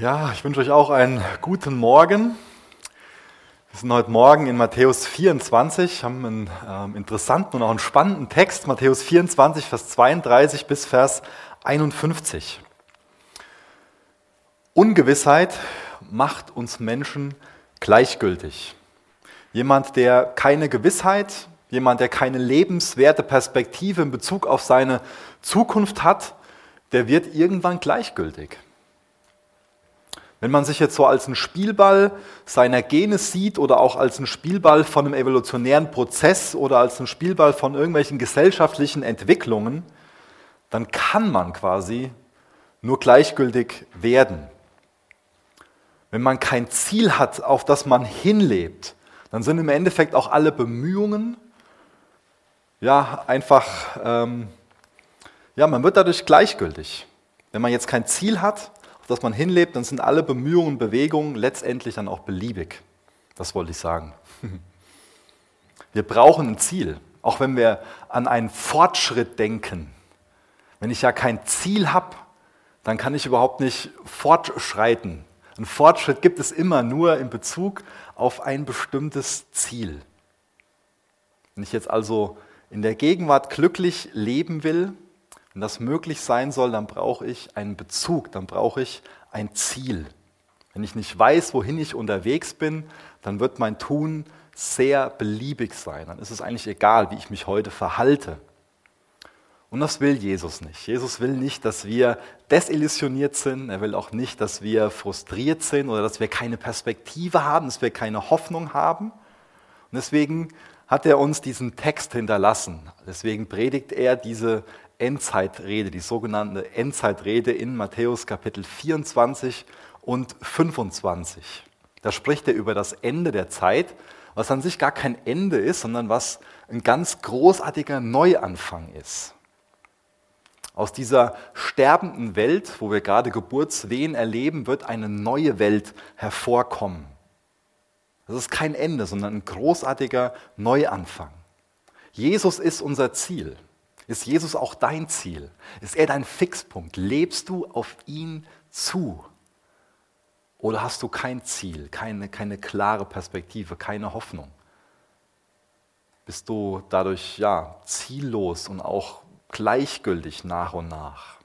Ja, ich wünsche euch auch einen guten Morgen. Wir sind heute Morgen in Matthäus 24, haben einen ähm, interessanten und auch einen spannenden Text, Matthäus 24, Vers 32 bis Vers 51. Ungewissheit macht uns Menschen gleichgültig. Jemand, der keine Gewissheit, jemand, der keine lebenswerte Perspektive in Bezug auf seine Zukunft hat, der wird irgendwann gleichgültig. Wenn man sich jetzt so als einen Spielball seiner Gene sieht oder auch als einen Spielball von einem evolutionären Prozess oder als einen Spielball von irgendwelchen gesellschaftlichen Entwicklungen, dann kann man quasi nur gleichgültig werden. Wenn man kein Ziel hat, auf das man hinlebt, dann sind im Endeffekt auch alle Bemühungen, ja, einfach, ähm, ja, man wird dadurch gleichgültig. Wenn man jetzt kein Ziel hat, dass man hinlebt, dann sind alle Bemühungen, Bewegungen letztendlich dann auch beliebig. Das wollte ich sagen. Wir brauchen ein Ziel, auch wenn wir an einen Fortschritt denken. Wenn ich ja kein Ziel habe, dann kann ich überhaupt nicht fortschreiten. Ein Fortschritt gibt es immer nur in Bezug auf ein bestimmtes Ziel. Wenn ich jetzt also in der Gegenwart glücklich leben will, wenn das möglich sein soll, dann brauche ich einen Bezug, dann brauche ich ein Ziel. Wenn ich nicht weiß, wohin ich unterwegs bin, dann wird mein Tun sehr beliebig sein. Dann ist es eigentlich egal, wie ich mich heute verhalte. Und das will Jesus nicht. Jesus will nicht, dass wir desillusioniert sind. Er will auch nicht, dass wir frustriert sind oder dass wir keine Perspektive haben, dass wir keine Hoffnung haben. Und deswegen hat er uns diesen Text hinterlassen. Deswegen predigt er diese Endzeitrede, die sogenannte Endzeitrede in Matthäus Kapitel 24 und 25. Da spricht er über das Ende der Zeit, was an sich gar kein Ende ist, sondern was ein ganz großartiger Neuanfang ist. Aus dieser sterbenden Welt, wo wir gerade Geburtswehen erleben, wird eine neue Welt hervorkommen. Das ist kein Ende, sondern ein großartiger Neuanfang. Jesus ist unser Ziel. Ist Jesus auch dein Ziel? Ist er dein Fixpunkt? Lebst du auf ihn zu? Oder hast du kein Ziel, keine, keine klare Perspektive, keine Hoffnung? Bist du dadurch ja, ziellos und auch gleichgültig nach und nach?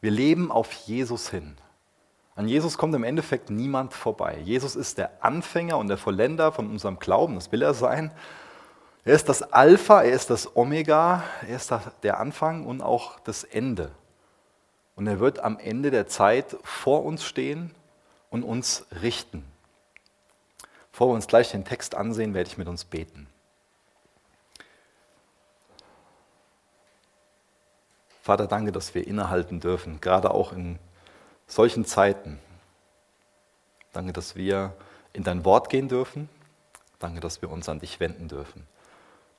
Wir leben auf Jesus hin. An Jesus kommt im Endeffekt niemand vorbei. Jesus ist der Anfänger und der Vollender von unserem Glauben, das will er sein. Er ist das Alpha, er ist das Omega, er ist der Anfang und auch das Ende. Und er wird am Ende der Zeit vor uns stehen und uns richten. Bevor wir uns gleich den Text ansehen, werde ich mit uns beten. Vater, danke, dass wir innehalten dürfen, gerade auch in solchen Zeiten. Danke, dass wir in dein Wort gehen dürfen. Danke, dass wir uns an dich wenden dürfen.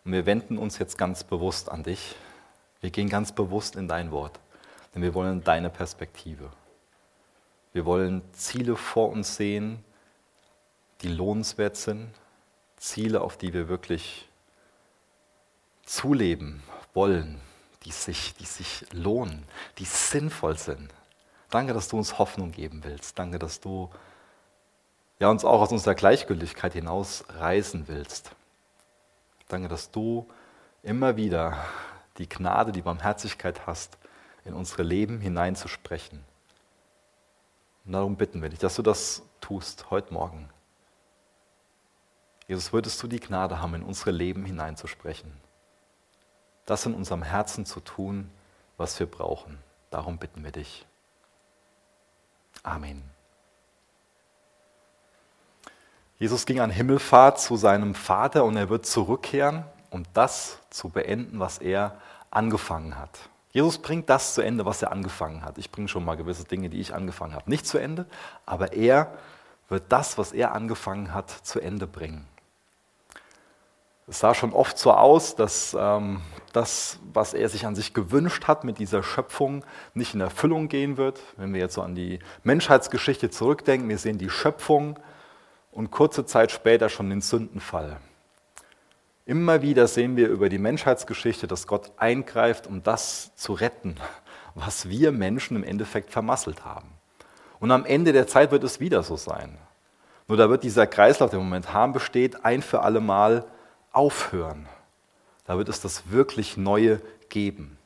Und wir wenden uns jetzt ganz bewusst an dich. Wir gehen ganz bewusst in dein Wort, denn wir wollen deine Perspektive. Wir wollen Ziele vor uns sehen, die lohnenswert sind, Ziele, auf die wir wirklich zuleben wollen, die sich, die sich lohnen, die sinnvoll sind. Danke, dass du uns Hoffnung geben willst. Danke, dass du ja, uns auch aus unserer Gleichgültigkeit hinaus reißen willst. Danke, dass du immer wieder die Gnade, die Barmherzigkeit hast, in unsere Leben hineinzusprechen. Und darum bitten wir dich, dass du das tust heute Morgen. Jesus, würdest du die Gnade haben, in unsere Leben hineinzusprechen. Das in unserem Herzen zu tun, was wir brauchen. Darum bitten wir dich. Amen. Jesus ging an Himmelfahrt zu seinem Vater und er wird zurückkehren, um das zu beenden, was er angefangen hat. Jesus bringt das zu Ende, was er angefangen hat. Ich bringe schon mal gewisse Dinge, die ich angefangen habe, nicht zu Ende, aber er wird das, was er angefangen hat, zu Ende bringen. Es sah schon oft so aus, dass ähm, das, was er sich an sich gewünscht hat mit dieser Schöpfung, nicht in Erfüllung gehen wird. Wenn wir jetzt so an die Menschheitsgeschichte zurückdenken, wir sehen die Schöpfung, und kurze Zeit später schon den Sündenfall. Immer wieder sehen wir über die Menschheitsgeschichte, dass Gott eingreift, um das zu retten, was wir Menschen im Endeffekt vermasselt haben. Und am Ende der Zeit wird es wieder so sein. Nur da wird dieser Kreislauf, der momentan besteht, ein für alle Mal aufhören. Da wird es das wirklich Neue geben.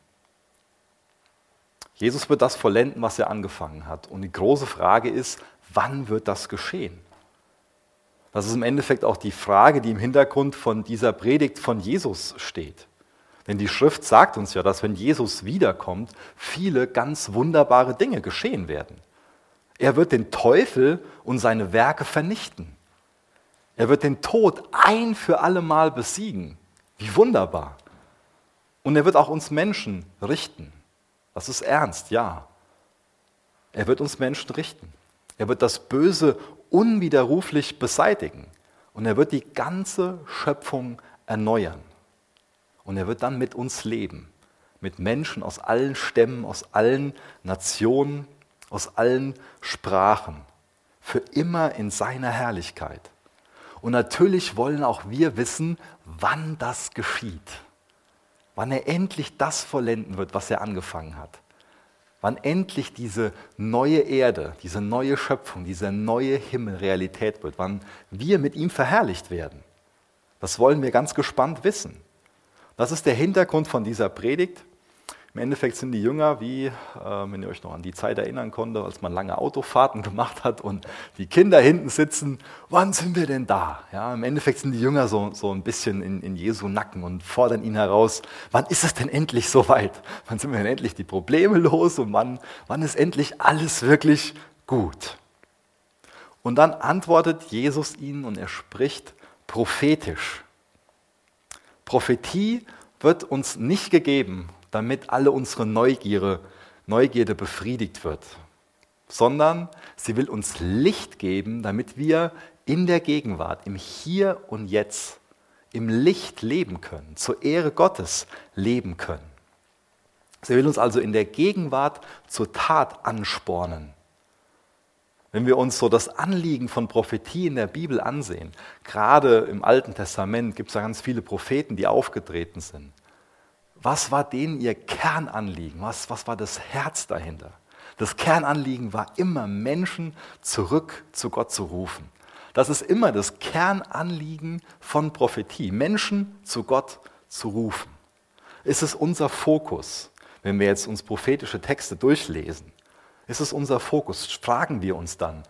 Jesus wird das vollenden, was er angefangen hat. Und die große Frage ist, wann wird das geschehen? Das ist im Endeffekt auch die Frage, die im Hintergrund von dieser Predigt von Jesus steht. Denn die Schrift sagt uns ja, dass wenn Jesus wiederkommt, viele ganz wunderbare Dinge geschehen werden. Er wird den Teufel und seine Werke vernichten. Er wird den Tod ein für alle Mal besiegen. Wie wunderbar. Und er wird auch uns Menschen richten. Das ist ernst, ja. Er wird uns Menschen richten. Er wird das Böse unwiderruflich beseitigen. Und er wird die ganze Schöpfung erneuern. Und er wird dann mit uns leben. Mit Menschen aus allen Stämmen, aus allen Nationen, aus allen Sprachen. Für immer in seiner Herrlichkeit. Und natürlich wollen auch wir wissen, wann das geschieht. Wann er endlich das vollenden wird, was er angefangen hat. Wann endlich diese neue Erde, diese neue Schöpfung, dieser neue Himmel Realität wird. Wann wir mit ihm verherrlicht werden. Das wollen wir ganz gespannt wissen. Das ist der Hintergrund von dieser Predigt. Im Endeffekt sind die Jünger wie, äh, wenn ihr euch noch an die Zeit erinnern konnte, als man lange Autofahrten gemacht hat und die Kinder hinten sitzen, wann sind wir denn da? Ja, Im Endeffekt sind die Jünger so, so ein bisschen in, in Jesu Nacken und fordern ihn heraus, wann ist es denn endlich soweit? Wann sind wir denn endlich die Probleme los und wann, wann ist endlich alles wirklich gut? Und dann antwortet Jesus ihnen und er spricht prophetisch. Prophetie wird uns nicht gegeben, damit alle unsere Neugierde, Neugierde befriedigt wird, sondern sie will uns Licht geben, damit wir in der Gegenwart, im Hier und Jetzt, im Licht leben können, zur Ehre Gottes leben können. Sie will uns also in der Gegenwart zur Tat anspornen. Wenn wir uns so das Anliegen von Prophetie in der Bibel ansehen, gerade im Alten Testament gibt es da ganz viele Propheten, die aufgetreten sind. Was war denen ihr Kernanliegen? Was, was war das Herz dahinter? Das Kernanliegen war immer, Menschen zurück zu Gott zu rufen. Das ist immer das Kernanliegen von Prophetie, Menschen zu Gott zu rufen. Ist es unser Fokus, wenn wir jetzt uns prophetische Texte durchlesen? Ist es unser Fokus? Fragen wir uns dann,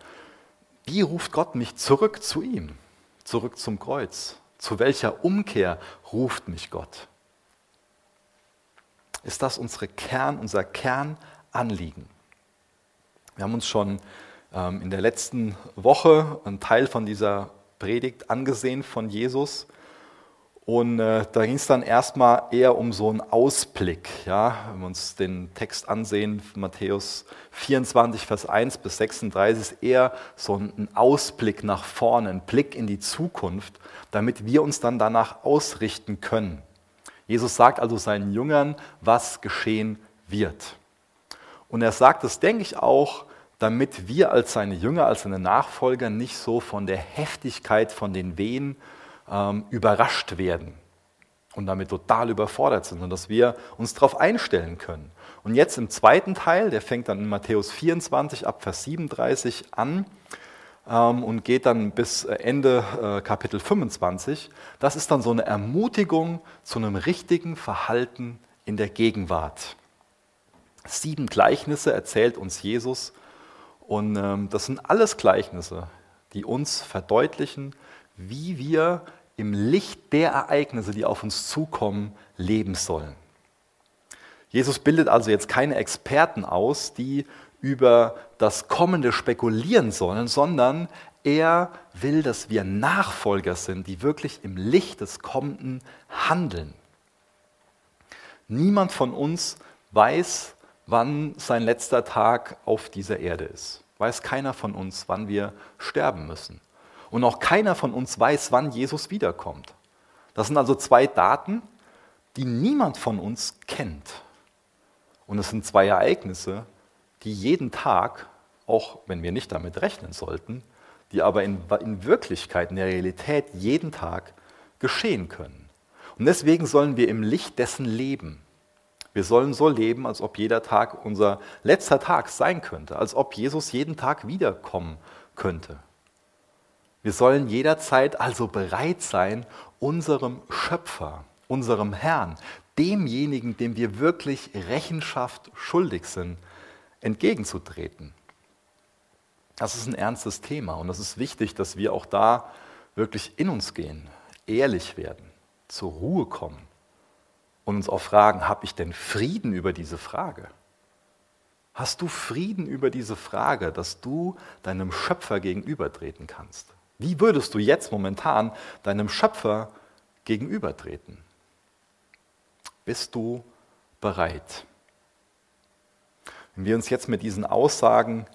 wie ruft Gott mich zurück zu ihm, zurück zum Kreuz? Zu welcher Umkehr ruft mich Gott? Ist das unsere Kern, unser Kernanliegen. Wir haben uns schon ähm, in der letzten Woche einen Teil von dieser Predigt angesehen von Jesus. Und äh, da ging es dann erstmal eher um so einen Ausblick. Ja? Wenn wir uns den Text ansehen, Matthäus 24, Vers 1 bis 36, ist eher so ein Ausblick nach vorne, ein Blick in die Zukunft, damit wir uns dann danach ausrichten können. Jesus sagt also seinen Jüngern, was geschehen wird. Und er sagt das, denke ich, auch, damit wir als seine Jünger, als seine Nachfolger nicht so von der Heftigkeit von den Wehen ähm, überrascht werden und damit total überfordert sind, sondern dass wir uns darauf einstellen können. Und jetzt im zweiten Teil, der fängt dann in Matthäus 24 ab Vers 37 an, und geht dann bis äh, Ende äh, Kapitel 25. Das ist dann so eine Ermutigung zu einem richtigen Verhalten in der Gegenwart. Sieben Gleichnisse erzählt uns Jesus und ähm, das sind alles Gleichnisse, die uns verdeutlichen, wie wir im Licht der Ereignisse, die auf uns zukommen, leben sollen. Jesus bildet also jetzt keine Experten aus, die über das Kommende spekulieren sollen, sondern er will, dass wir Nachfolger sind, die wirklich im Licht des Kommenden handeln. Niemand von uns weiß, wann sein letzter Tag auf dieser Erde ist. Weiß keiner von uns, wann wir sterben müssen. Und auch keiner von uns weiß, wann Jesus wiederkommt. Das sind also zwei Daten, die niemand von uns kennt. Und es sind zwei Ereignisse, die jeden Tag, auch wenn wir nicht damit rechnen sollten, die aber in, in Wirklichkeit, in der Realität jeden Tag geschehen können. Und deswegen sollen wir im Licht dessen leben. Wir sollen so leben, als ob jeder Tag unser letzter Tag sein könnte, als ob Jesus jeden Tag wiederkommen könnte. Wir sollen jederzeit also bereit sein, unserem Schöpfer, unserem Herrn, demjenigen, dem wir wirklich Rechenschaft schuldig sind, entgegenzutreten. Das ist ein ernstes Thema und es ist wichtig, dass wir auch da wirklich in uns gehen, ehrlich werden, zur Ruhe kommen und uns auch fragen, habe ich denn Frieden über diese Frage? Hast du Frieden über diese Frage, dass du deinem Schöpfer gegenübertreten kannst? Wie würdest du jetzt momentan deinem Schöpfer gegenübertreten? Bist du bereit? Wenn wir uns jetzt mit diesen Aussagen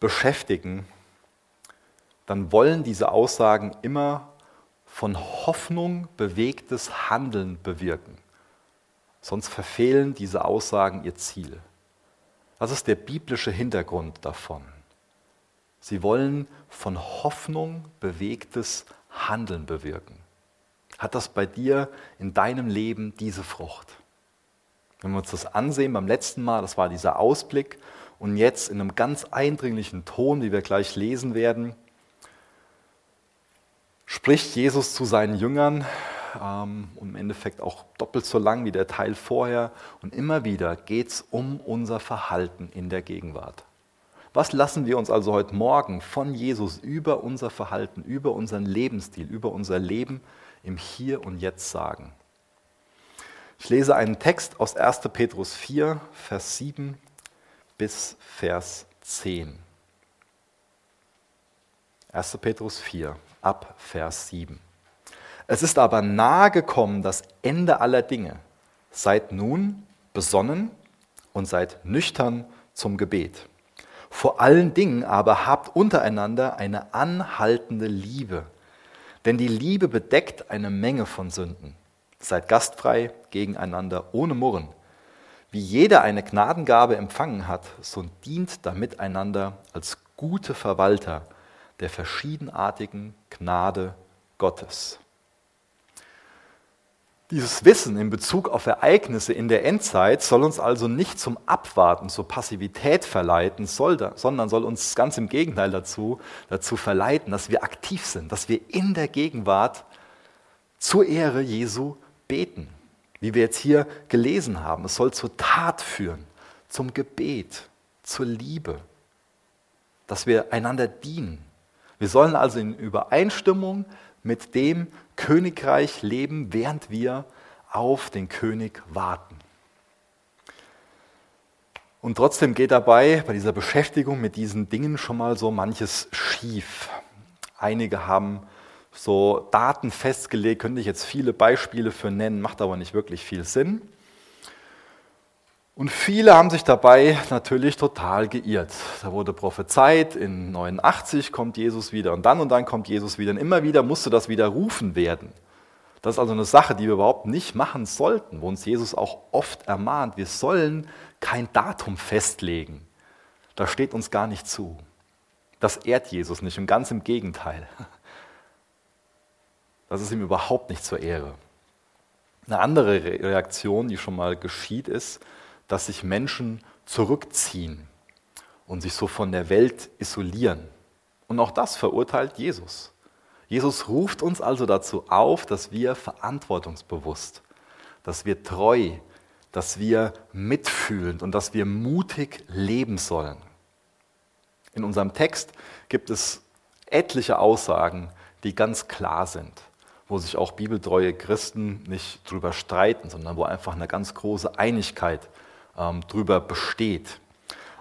beschäftigen, dann wollen diese Aussagen immer von Hoffnung bewegtes Handeln bewirken. Sonst verfehlen diese Aussagen ihr Ziel. Das ist der biblische Hintergrund davon. Sie wollen von Hoffnung bewegtes Handeln bewirken. Hat das bei dir in deinem Leben diese Frucht? Wenn wir uns das ansehen beim letzten Mal, das war dieser Ausblick, und jetzt in einem ganz eindringlichen Ton, wie wir gleich lesen werden, spricht Jesus zu seinen Jüngern ähm, und im Endeffekt auch doppelt so lang wie der Teil vorher. Und immer wieder geht es um unser Verhalten in der Gegenwart. Was lassen wir uns also heute Morgen von Jesus über unser Verhalten, über unseren Lebensstil, über unser Leben im Hier und Jetzt sagen? Ich lese einen Text aus 1. Petrus 4, Vers 7 bis Vers 10. 1. Petrus 4, ab Vers 7. Es ist aber nahe gekommen das Ende aller Dinge. Seid nun besonnen und seid nüchtern zum Gebet. Vor allen Dingen aber habt untereinander eine anhaltende Liebe, denn die Liebe bedeckt eine Menge von Sünden. Seid gastfrei gegeneinander ohne Murren. Wie jeder eine Gnadengabe empfangen hat, so dient damit einander als gute Verwalter der verschiedenartigen Gnade Gottes. Dieses Wissen in Bezug auf Ereignisse in der Endzeit soll uns also nicht zum Abwarten, zur Passivität verleiten, sondern soll uns ganz im Gegenteil dazu, dazu verleiten, dass wir aktiv sind, dass wir in der Gegenwart zur Ehre Jesu beten. Wie wir jetzt hier gelesen haben, es soll zur Tat führen, zum Gebet, zur Liebe, dass wir einander dienen. Wir sollen also in Übereinstimmung mit dem Königreich leben, während wir auf den König warten. Und trotzdem geht dabei bei dieser Beschäftigung mit diesen Dingen schon mal so manches schief. Einige haben so Daten festgelegt, könnte ich jetzt viele Beispiele für nennen, macht aber nicht wirklich viel Sinn. Und viele haben sich dabei natürlich total geirrt. Da wurde prophezeit, in 89 kommt Jesus wieder und dann und dann kommt Jesus wieder. Und immer wieder musste das widerrufen werden. Das ist also eine Sache, die wir überhaupt nicht machen sollten, wo uns Jesus auch oft ermahnt, wir sollen kein Datum festlegen. Das steht uns gar nicht zu. Das ehrt Jesus nicht und ganz im Gegenteil. Das ist ihm überhaupt nicht zur Ehre. Eine andere Reaktion, die schon mal geschieht, ist, dass sich Menschen zurückziehen und sich so von der Welt isolieren. Und auch das verurteilt Jesus. Jesus ruft uns also dazu auf, dass wir verantwortungsbewusst, dass wir treu, dass wir mitfühlend und dass wir mutig leben sollen. In unserem Text gibt es etliche Aussagen, die ganz klar sind, wo sich auch bibeltreue Christen nicht drüber streiten, sondern wo einfach eine ganz große Einigkeit ähm, drüber besteht.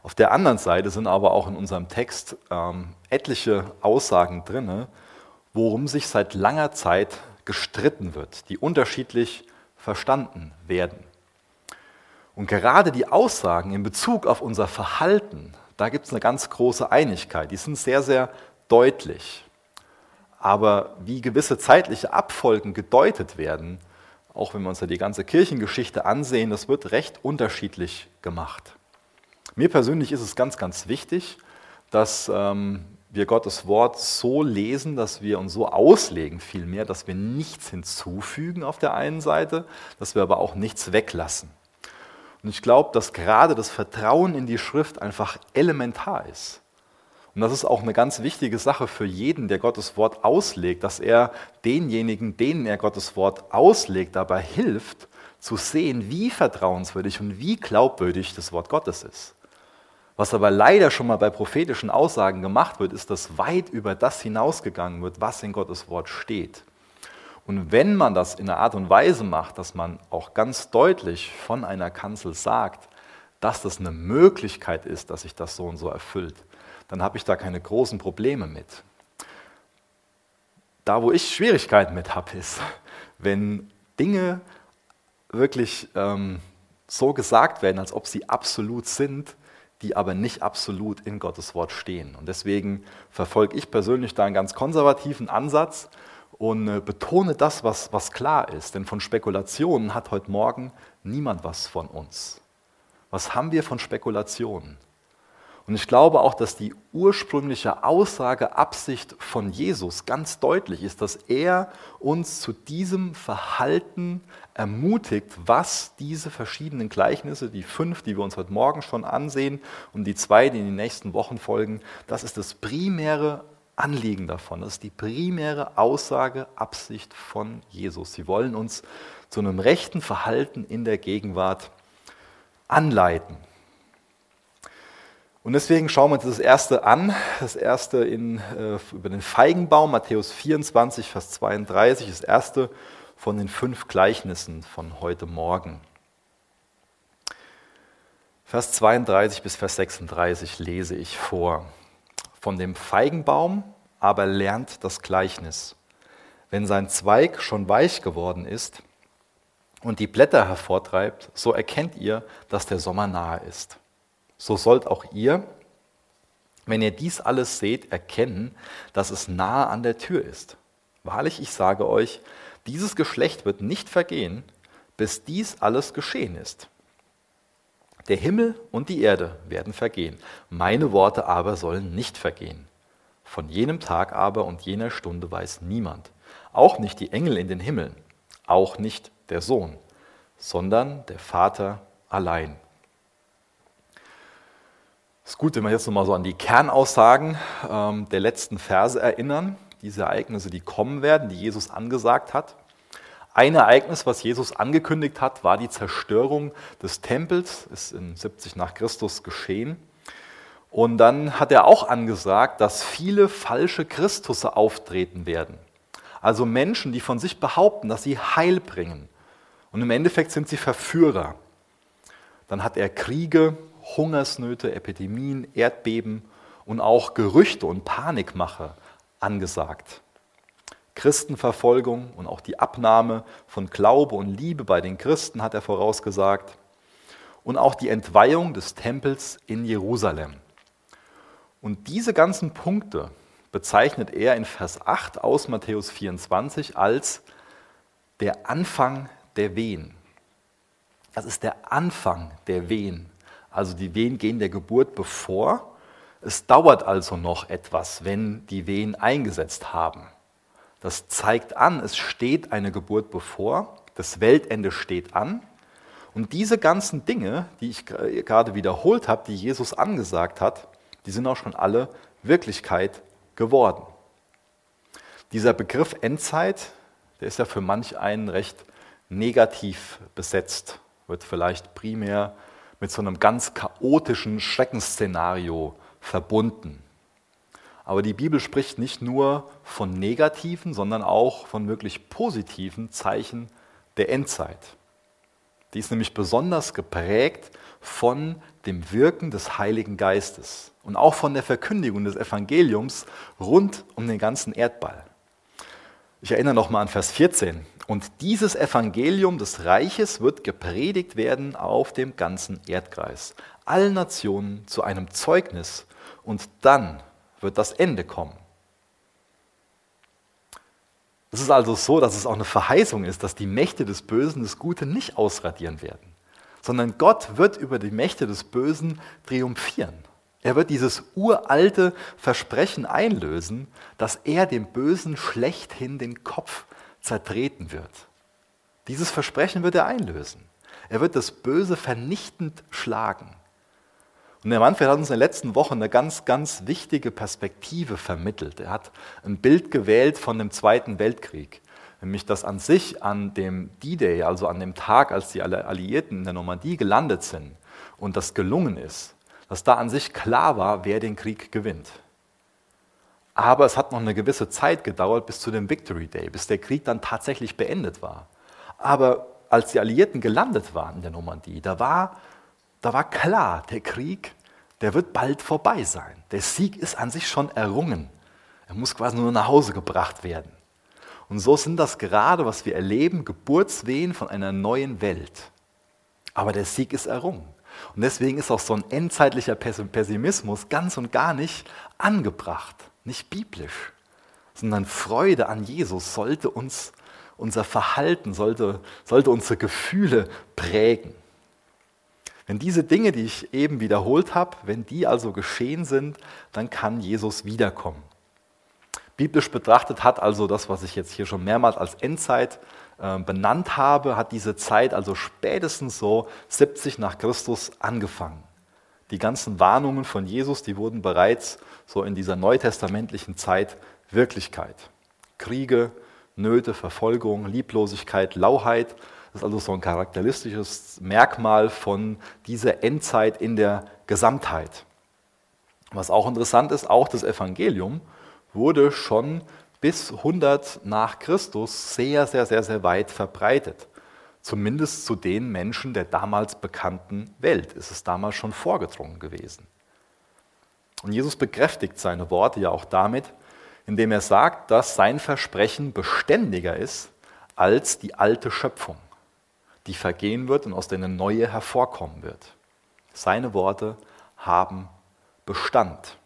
Auf der anderen Seite sind aber auch in unserem Text ähm, etliche Aussagen drin, worum sich seit langer Zeit gestritten wird, die unterschiedlich verstanden werden. Und gerade die Aussagen in Bezug auf unser Verhalten, da gibt es eine ganz große Einigkeit. Die sind sehr, sehr deutlich. Aber wie gewisse zeitliche Abfolgen gedeutet werden, auch wenn wir uns ja die ganze Kirchengeschichte ansehen, das wird recht unterschiedlich gemacht. Mir persönlich ist es ganz, ganz wichtig, dass ähm, wir Gottes Wort so lesen, dass wir uns so auslegen, vielmehr, dass wir nichts hinzufügen auf der einen Seite, dass wir aber auch nichts weglassen. Und ich glaube, dass gerade das Vertrauen in die Schrift einfach elementar ist. Und das ist auch eine ganz wichtige Sache für jeden, der Gottes Wort auslegt, dass er denjenigen, denen er Gottes Wort auslegt, dabei hilft, zu sehen, wie vertrauenswürdig und wie glaubwürdig das Wort Gottes ist. Was aber leider schon mal bei prophetischen Aussagen gemacht wird, ist, dass weit über das hinausgegangen wird, was in Gottes Wort steht. Und wenn man das in einer Art und Weise macht, dass man auch ganz deutlich von einer Kanzel sagt, dass das eine Möglichkeit ist, dass sich das so und so erfüllt, dann habe ich da keine großen Probleme mit. Da, wo ich Schwierigkeiten mit habe, ist, wenn Dinge wirklich ähm, so gesagt werden, als ob sie absolut sind, die aber nicht absolut in Gottes Wort stehen. Und deswegen verfolge ich persönlich da einen ganz konservativen Ansatz und äh, betone das, was, was klar ist. Denn von Spekulationen hat heute Morgen niemand was von uns. Was haben wir von Spekulationen? Und ich glaube auch, dass die ursprüngliche Aussage, Absicht von Jesus ganz deutlich ist, dass er uns zu diesem Verhalten ermutigt, was diese verschiedenen Gleichnisse, die fünf, die wir uns heute Morgen schon ansehen und die zwei, die in den nächsten Wochen folgen, das ist das primäre Anliegen davon. Das ist die primäre Aussage, Absicht von Jesus. Sie wollen uns zu einem rechten Verhalten in der Gegenwart anleiten. Und deswegen schauen wir uns das erste an, das erste in, äh, über den Feigenbaum, Matthäus 24, Vers 32, das erste von den fünf Gleichnissen von heute Morgen. Vers 32 bis Vers 36 lese ich vor. Von dem Feigenbaum aber lernt das Gleichnis. Wenn sein Zweig schon weich geworden ist und die Blätter hervortreibt, so erkennt ihr, dass der Sommer nahe ist so sollt auch ihr, wenn ihr dies alles seht, erkennen, dass es nahe an der Tür ist. Wahrlich, ich sage euch, dieses Geschlecht wird nicht vergehen, bis dies alles geschehen ist. Der Himmel und die Erde werden vergehen, meine Worte aber sollen nicht vergehen. Von jenem Tag aber und jener Stunde weiß niemand, auch nicht die Engel in den Himmeln, auch nicht der Sohn, sondern der Vater allein. Es ist gut, wenn wir jetzt nochmal so an die Kernaussagen ähm, der letzten Verse erinnern, diese Ereignisse, die kommen werden, die Jesus angesagt hat. Ein Ereignis, was Jesus angekündigt hat, war die Zerstörung des Tempels, ist in 70 nach Christus geschehen. Und dann hat er auch angesagt, dass viele falsche Christusse auftreten werden. Also Menschen, die von sich behaupten, dass sie Heil bringen. Und im Endeffekt sind sie Verführer. Dann hat er Kriege Hungersnöte, Epidemien, Erdbeben und auch Gerüchte und Panikmache angesagt. Christenverfolgung und auch die Abnahme von Glaube und Liebe bei den Christen hat er vorausgesagt und auch die Entweihung des Tempels in Jerusalem. Und diese ganzen Punkte bezeichnet er in Vers 8 aus Matthäus 24 als der Anfang der Wehen. Das ist der Anfang der Wehen also die Wehen gehen der Geburt bevor. Es dauert also noch etwas, wenn die Wehen eingesetzt haben. Das zeigt an, es steht eine Geburt bevor, das Weltende steht an. Und diese ganzen Dinge, die ich gerade wiederholt habe, die Jesus angesagt hat, die sind auch schon alle Wirklichkeit geworden. Dieser Begriff Endzeit, der ist ja für manch einen recht negativ besetzt, wird vielleicht primär mit so einem ganz chaotischen Schreckensszenario verbunden. Aber die Bibel spricht nicht nur von negativen, sondern auch von wirklich positiven Zeichen der Endzeit. Die ist nämlich besonders geprägt von dem Wirken des Heiligen Geistes und auch von der Verkündigung des Evangeliums rund um den ganzen Erdball. Ich erinnere nochmal an Vers 14. Und dieses Evangelium des Reiches wird gepredigt werden auf dem ganzen Erdkreis, allen Nationen zu einem Zeugnis. Und dann wird das Ende kommen. Es ist also so, dass es auch eine Verheißung ist, dass die Mächte des Bösen das Gute nicht ausradieren werden, sondern Gott wird über die Mächte des Bösen triumphieren. Er wird dieses uralte Versprechen einlösen, dass er dem Bösen schlechthin den Kopf zertreten wird. Dieses Versprechen wird er einlösen. Er wird das Böse vernichtend schlagen. Und der Manfred hat uns in der letzten Woche eine ganz, ganz wichtige Perspektive vermittelt. Er hat ein Bild gewählt von dem Zweiten Weltkrieg. Nämlich, dass an sich an dem D-Day, also an dem Tag, als die Alliierten in der Normandie gelandet sind und das gelungen ist, dass da an sich klar war, wer den Krieg gewinnt. Aber es hat noch eine gewisse Zeit gedauert bis zu dem Victory Day, bis der Krieg dann tatsächlich beendet war. Aber als die Alliierten gelandet waren in der Normandie, da war, da war klar, der Krieg, der wird bald vorbei sein. Der Sieg ist an sich schon errungen. Er muss quasi nur nach Hause gebracht werden. Und so sind das gerade, was wir erleben, Geburtswehen von einer neuen Welt. Aber der Sieg ist errungen. Und deswegen ist auch so ein endzeitlicher Pessimismus ganz und gar nicht angebracht nicht biblisch, sondern Freude an Jesus sollte uns unser Verhalten, sollte, sollte unsere Gefühle prägen. Wenn diese Dinge, die ich eben wiederholt habe, wenn die also geschehen sind, dann kann Jesus wiederkommen. Biblisch betrachtet hat also das, was ich jetzt hier schon mehrmals als Endzeit äh, benannt habe, hat diese Zeit also spätestens so 70 nach Christus angefangen. Die ganzen Warnungen von Jesus, die wurden bereits so in dieser neutestamentlichen Zeit Wirklichkeit. Kriege, Nöte, Verfolgung, Lieblosigkeit, Lauheit, das ist also so ein charakteristisches Merkmal von dieser Endzeit in der Gesamtheit. Was auch interessant ist, auch das Evangelium wurde schon bis 100 nach Christus sehr, sehr, sehr, sehr weit verbreitet. Zumindest zu den Menschen der damals bekannten Welt ist es damals schon vorgedrungen gewesen. Und Jesus bekräftigt seine Worte ja auch damit, indem er sagt, dass sein Versprechen beständiger ist als die alte Schöpfung, die vergehen wird und aus der eine neue hervorkommen wird. Seine Worte haben Bestand.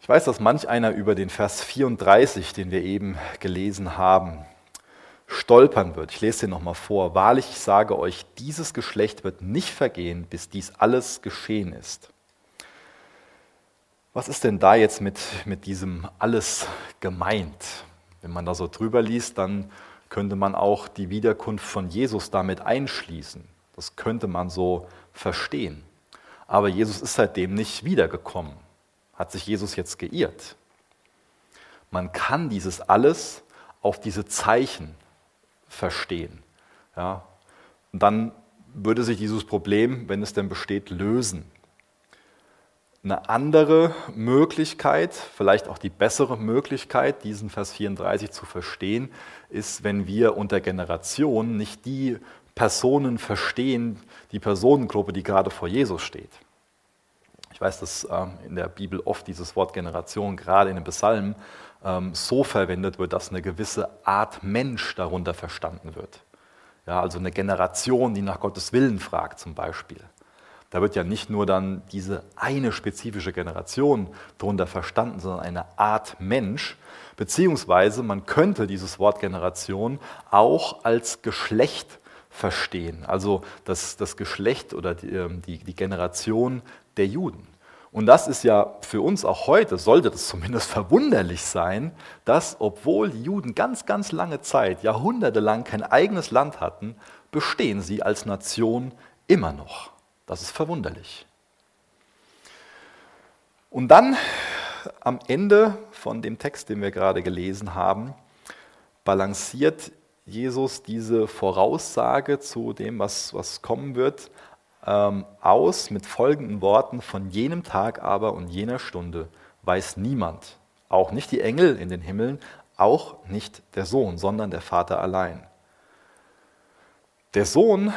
Ich weiß, dass manch einer über den Vers 34, den wir eben gelesen haben, stolpern wird. Ich lese den nochmal vor. Wahrlich, ich sage euch, dieses Geschlecht wird nicht vergehen, bis dies alles geschehen ist. Was ist denn da jetzt mit, mit diesem alles gemeint? Wenn man da so drüber liest, dann könnte man auch die Wiederkunft von Jesus damit einschließen. Das könnte man so verstehen. Aber Jesus ist seitdem nicht wiedergekommen. Hat sich Jesus jetzt geirrt? Man kann dieses alles auf diese Zeichen verstehen. Ja? Und dann würde sich dieses Problem, wenn es denn besteht, lösen. Eine andere Möglichkeit, vielleicht auch die bessere Möglichkeit, diesen Vers 34 zu verstehen, ist, wenn wir unter Generation nicht die Personen verstehen, die Personengruppe, die gerade vor Jesus steht. Ich weiß, dass ähm, in der Bibel oft dieses Wort Generation, gerade in den Psalmen, ähm, so verwendet wird, dass eine gewisse Art Mensch darunter verstanden wird. Ja, also eine Generation, die nach Gottes Willen fragt zum Beispiel. Da wird ja nicht nur dann diese eine spezifische Generation darunter verstanden, sondern eine Art Mensch, beziehungsweise man könnte dieses Wort Generation auch als Geschlecht verstehen, also das, das Geschlecht oder die, ähm, die, die Generation der Juden. Und das ist ja für uns auch heute, sollte das zumindest verwunderlich sein, dass obwohl die Juden ganz, ganz lange Zeit, jahrhundertelang kein eigenes Land hatten, bestehen sie als Nation immer noch. Das ist verwunderlich. Und dann am Ende von dem Text, den wir gerade gelesen haben, balanciert Jesus diese Voraussage zu dem, was, was kommen wird, ähm, aus mit folgenden Worten, von jenem Tag aber und jener Stunde weiß niemand, auch nicht die Engel in den Himmeln, auch nicht der Sohn, sondern der Vater allein. Der Sohn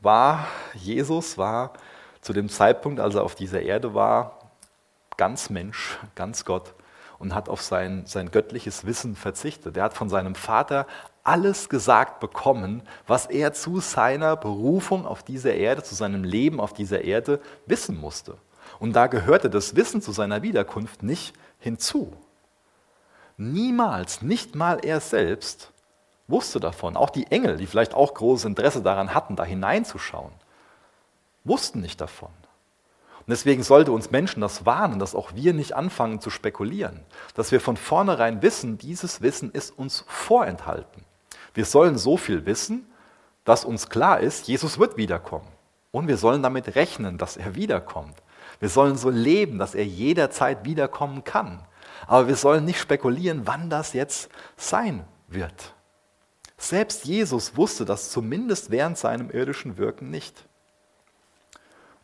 war, Jesus war zu dem Zeitpunkt, als er auf dieser Erde war, ganz Mensch, ganz Gott und hat auf sein, sein göttliches Wissen verzichtet. Er hat von seinem Vater alles gesagt bekommen, was er zu seiner Berufung auf dieser Erde, zu seinem Leben auf dieser Erde wissen musste. Und da gehörte das Wissen zu seiner Wiederkunft nicht hinzu. Niemals, nicht mal er selbst, wusste davon. Auch die Engel, die vielleicht auch großes Interesse daran hatten, da hineinzuschauen, wussten nicht davon. Und deswegen sollte uns Menschen das warnen, dass auch wir nicht anfangen zu spekulieren, dass wir von vornherein wissen, dieses Wissen ist uns vorenthalten. Wir sollen so viel wissen, dass uns klar ist, Jesus wird wiederkommen. Und wir sollen damit rechnen, dass er wiederkommt. Wir sollen so leben, dass er jederzeit wiederkommen kann. Aber wir sollen nicht spekulieren, wann das jetzt sein wird. Selbst Jesus wusste das zumindest während seinem irdischen Wirken nicht.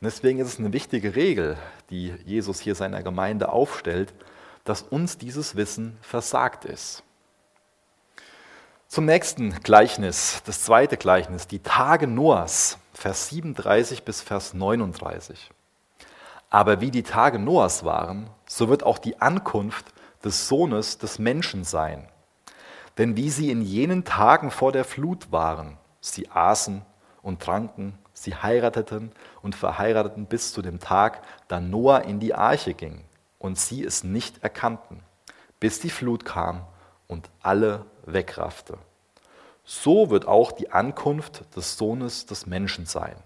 Und deswegen ist es eine wichtige Regel, die Jesus hier seiner Gemeinde aufstellt, dass uns dieses Wissen versagt ist. Zum nächsten Gleichnis, das zweite Gleichnis, die Tage Noahs, Vers 37 bis Vers 39. Aber wie die Tage Noahs waren, so wird auch die Ankunft des Sohnes des Menschen sein. Denn wie sie in jenen Tagen vor der Flut waren, sie aßen und tranken, sie heirateten und verheirateten bis zu dem Tag, da Noah in die Arche ging und sie es nicht erkannten, bis die Flut kam und alle wegraffte. So wird auch die Ankunft des Sohnes des Menschen sein.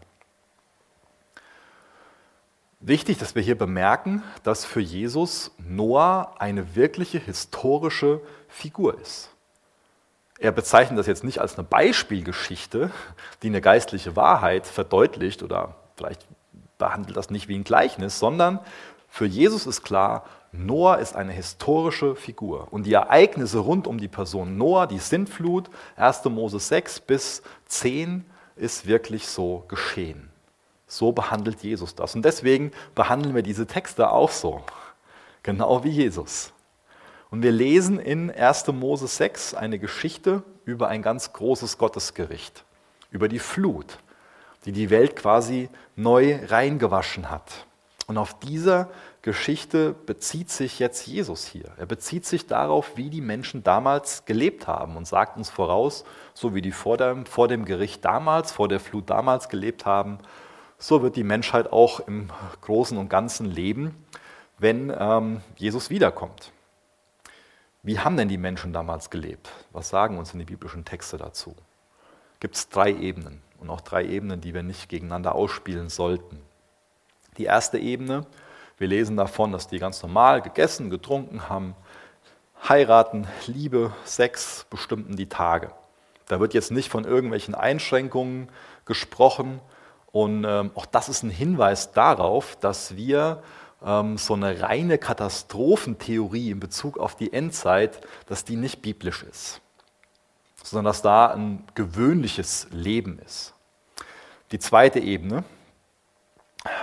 Wichtig, dass wir hier bemerken, dass für Jesus Noah eine wirkliche historische Figur ist. Er bezeichnet das jetzt nicht als eine Beispielgeschichte, die eine geistliche Wahrheit verdeutlicht oder vielleicht behandelt das nicht wie ein Gleichnis, sondern für Jesus ist klar, Noah ist eine historische Figur. Und die Ereignisse rund um die Person Noah, die Sintflut, 1. Mose 6 bis 10, ist wirklich so geschehen. So behandelt Jesus das. Und deswegen behandeln wir diese Texte auch so. Genau wie Jesus. Und wir lesen in 1. Mose 6 eine Geschichte über ein ganz großes Gottesgericht, über die Flut, die die Welt quasi neu reingewaschen hat. Und auf dieser Geschichte bezieht sich jetzt Jesus hier. Er bezieht sich darauf, wie die Menschen damals gelebt haben und sagt uns voraus, so wie die vor dem, vor dem Gericht damals, vor der Flut damals gelebt haben, so wird die Menschheit auch im Großen und Ganzen leben, wenn ähm, Jesus wiederkommt. Wie haben denn die Menschen damals gelebt? Was sagen uns in die biblischen Texte dazu? Gibt es drei Ebenen und auch drei Ebenen, die wir nicht gegeneinander ausspielen sollten. Die erste Ebene, wir lesen davon, dass die ganz normal gegessen, getrunken haben, heiraten, Liebe, Sex bestimmten die Tage. Da wird jetzt nicht von irgendwelchen Einschränkungen gesprochen. Und ähm, auch das ist ein Hinweis darauf, dass wir ähm, so eine reine Katastrophentheorie in Bezug auf die Endzeit, dass die nicht biblisch ist, sondern dass da ein gewöhnliches Leben ist. Die zweite Ebene,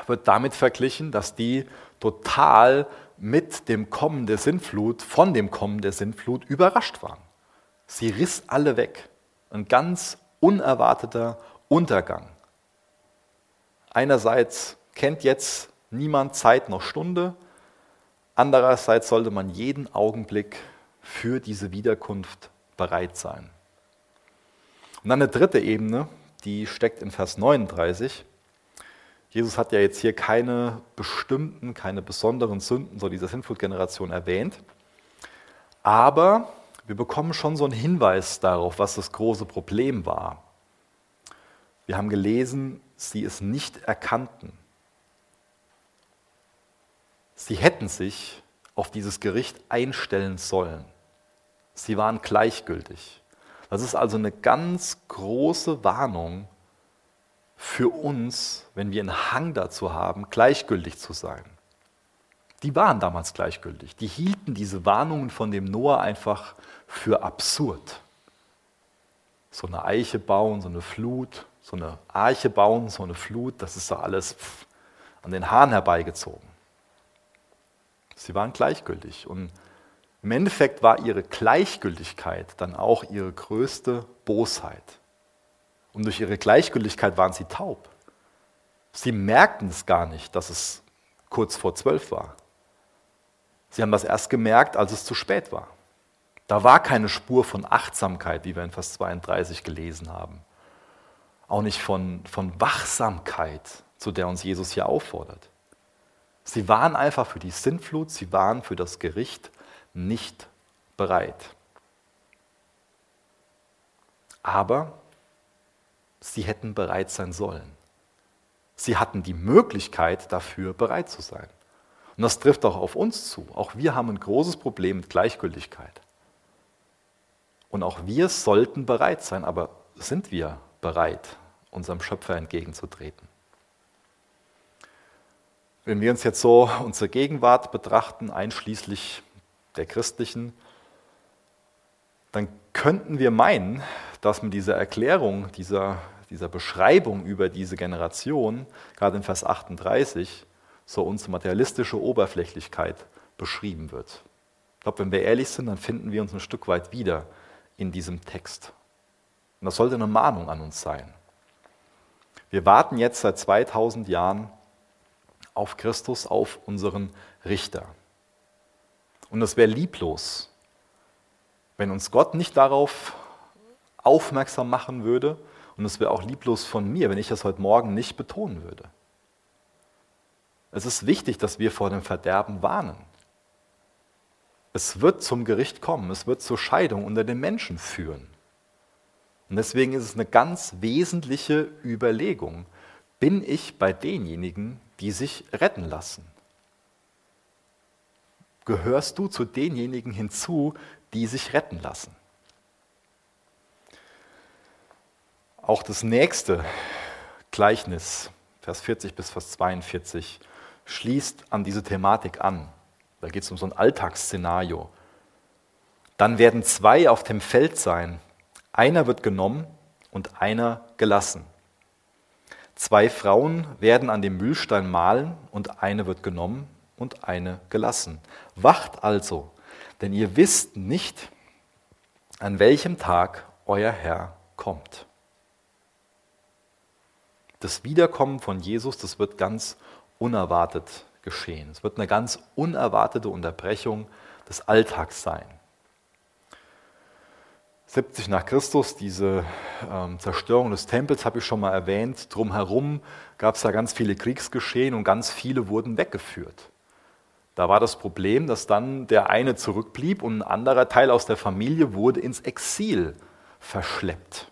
wird damit verglichen, dass die total mit dem Kommen der Sintflut, von dem Kommen der Sintflut überrascht waren. Sie riss alle weg. Ein ganz unerwarteter Untergang. Einerseits kennt jetzt niemand Zeit noch Stunde, andererseits sollte man jeden Augenblick für diese Wiederkunft bereit sein. Und dann eine dritte Ebene, die steckt in Vers 39. Jesus hat ja jetzt hier keine bestimmten, keine besonderen Sünden so dieser Sintflut-Generation erwähnt. Aber wir bekommen schon so einen Hinweis darauf, was das große Problem war. Wir haben gelesen, sie es nicht erkannten. Sie hätten sich auf dieses Gericht einstellen sollen. Sie waren gleichgültig. Das ist also eine ganz große Warnung für uns, wenn wir einen Hang dazu haben, gleichgültig zu sein. Die waren damals gleichgültig. Die hielten diese Warnungen von dem Noah einfach für absurd. So eine Eiche bauen, so eine Flut, so eine Arche bauen, so eine Flut, das ist doch alles an den Haaren herbeigezogen. Sie waren gleichgültig und im Endeffekt war ihre Gleichgültigkeit dann auch ihre größte Bosheit. Und durch ihre Gleichgültigkeit waren sie taub. Sie merkten es gar nicht, dass es kurz vor zwölf war. Sie haben das erst gemerkt, als es zu spät war. Da war keine Spur von Achtsamkeit, wie wir in Vers 32 gelesen haben. Auch nicht von, von Wachsamkeit, zu der uns Jesus hier auffordert. Sie waren einfach für die Sintflut, sie waren für das Gericht nicht bereit. Aber sie hätten bereit sein sollen. Sie hatten die Möglichkeit dafür bereit zu sein. Und das trifft auch auf uns zu. Auch wir haben ein großes Problem mit Gleichgültigkeit. Und auch wir sollten bereit sein, aber sind wir bereit, unserem Schöpfer entgegenzutreten. Wenn wir uns jetzt so unsere Gegenwart betrachten, einschließlich der christlichen, dann könnten wir meinen, dass mit dieser Erklärung, dieser, dieser Beschreibung über diese Generation, gerade in Vers 38, so unsere materialistische Oberflächlichkeit beschrieben wird. Ich glaube, wenn wir ehrlich sind, dann finden wir uns ein Stück weit wieder in diesem Text. Und das sollte eine Mahnung an uns sein. Wir warten jetzt seit 2000 Jahren auf Christus, auf unseren Richter. Und es wäre lieblos, wenn uns Gott nicht darauf aufmerksam machen würde. Und es wäre auch lieblos von mir, wenn ich das heute Morgen nicht betonen würde. Es ist wichtig, dass wir vor dem Verderben warnen. Es wird zum Gericht kommen, es wird zur Scheidung unter den Menschen führen. Und deswegen ist es eine ganz wesentliche Überlegung. Bin ich bei denjenigen, die sich retten lassen? Gehörst du zu denjenigen hinzu, die sich retten lassen? Auch das nächste Gleichnis, Vers 40 bis Vers 42, schließt an diese Thematik an. Da geht es um so ein Alltagsszenario. Dann werden zwei auf dem Feld sein. Einer wird genommen und einer gelassen. Zwei Frauen werden an dem Mühlstein mahlen und eine wird genommen und eine gelassen. Wacht also, denn ihr wisst nicht, an welchem Tag euer Herr kommt. Das Wiederkommen von Jesus, das wird ganz unerwartet geschehen. Es wird eine ganz unerwartete Unterbrechung des Alltags sein. 70 nach Christus, diese ähm, Zerstörung des Tempels habe ich schon mal erwähnt. Drumherum gab es da ganz viele Kriegsgeschehen und ganz viele wurden weggeführt. Da war das Problem, dass dann der eine zurückblieb und ein anderer Teil aus der Familie wurde ins Exil verschleppt.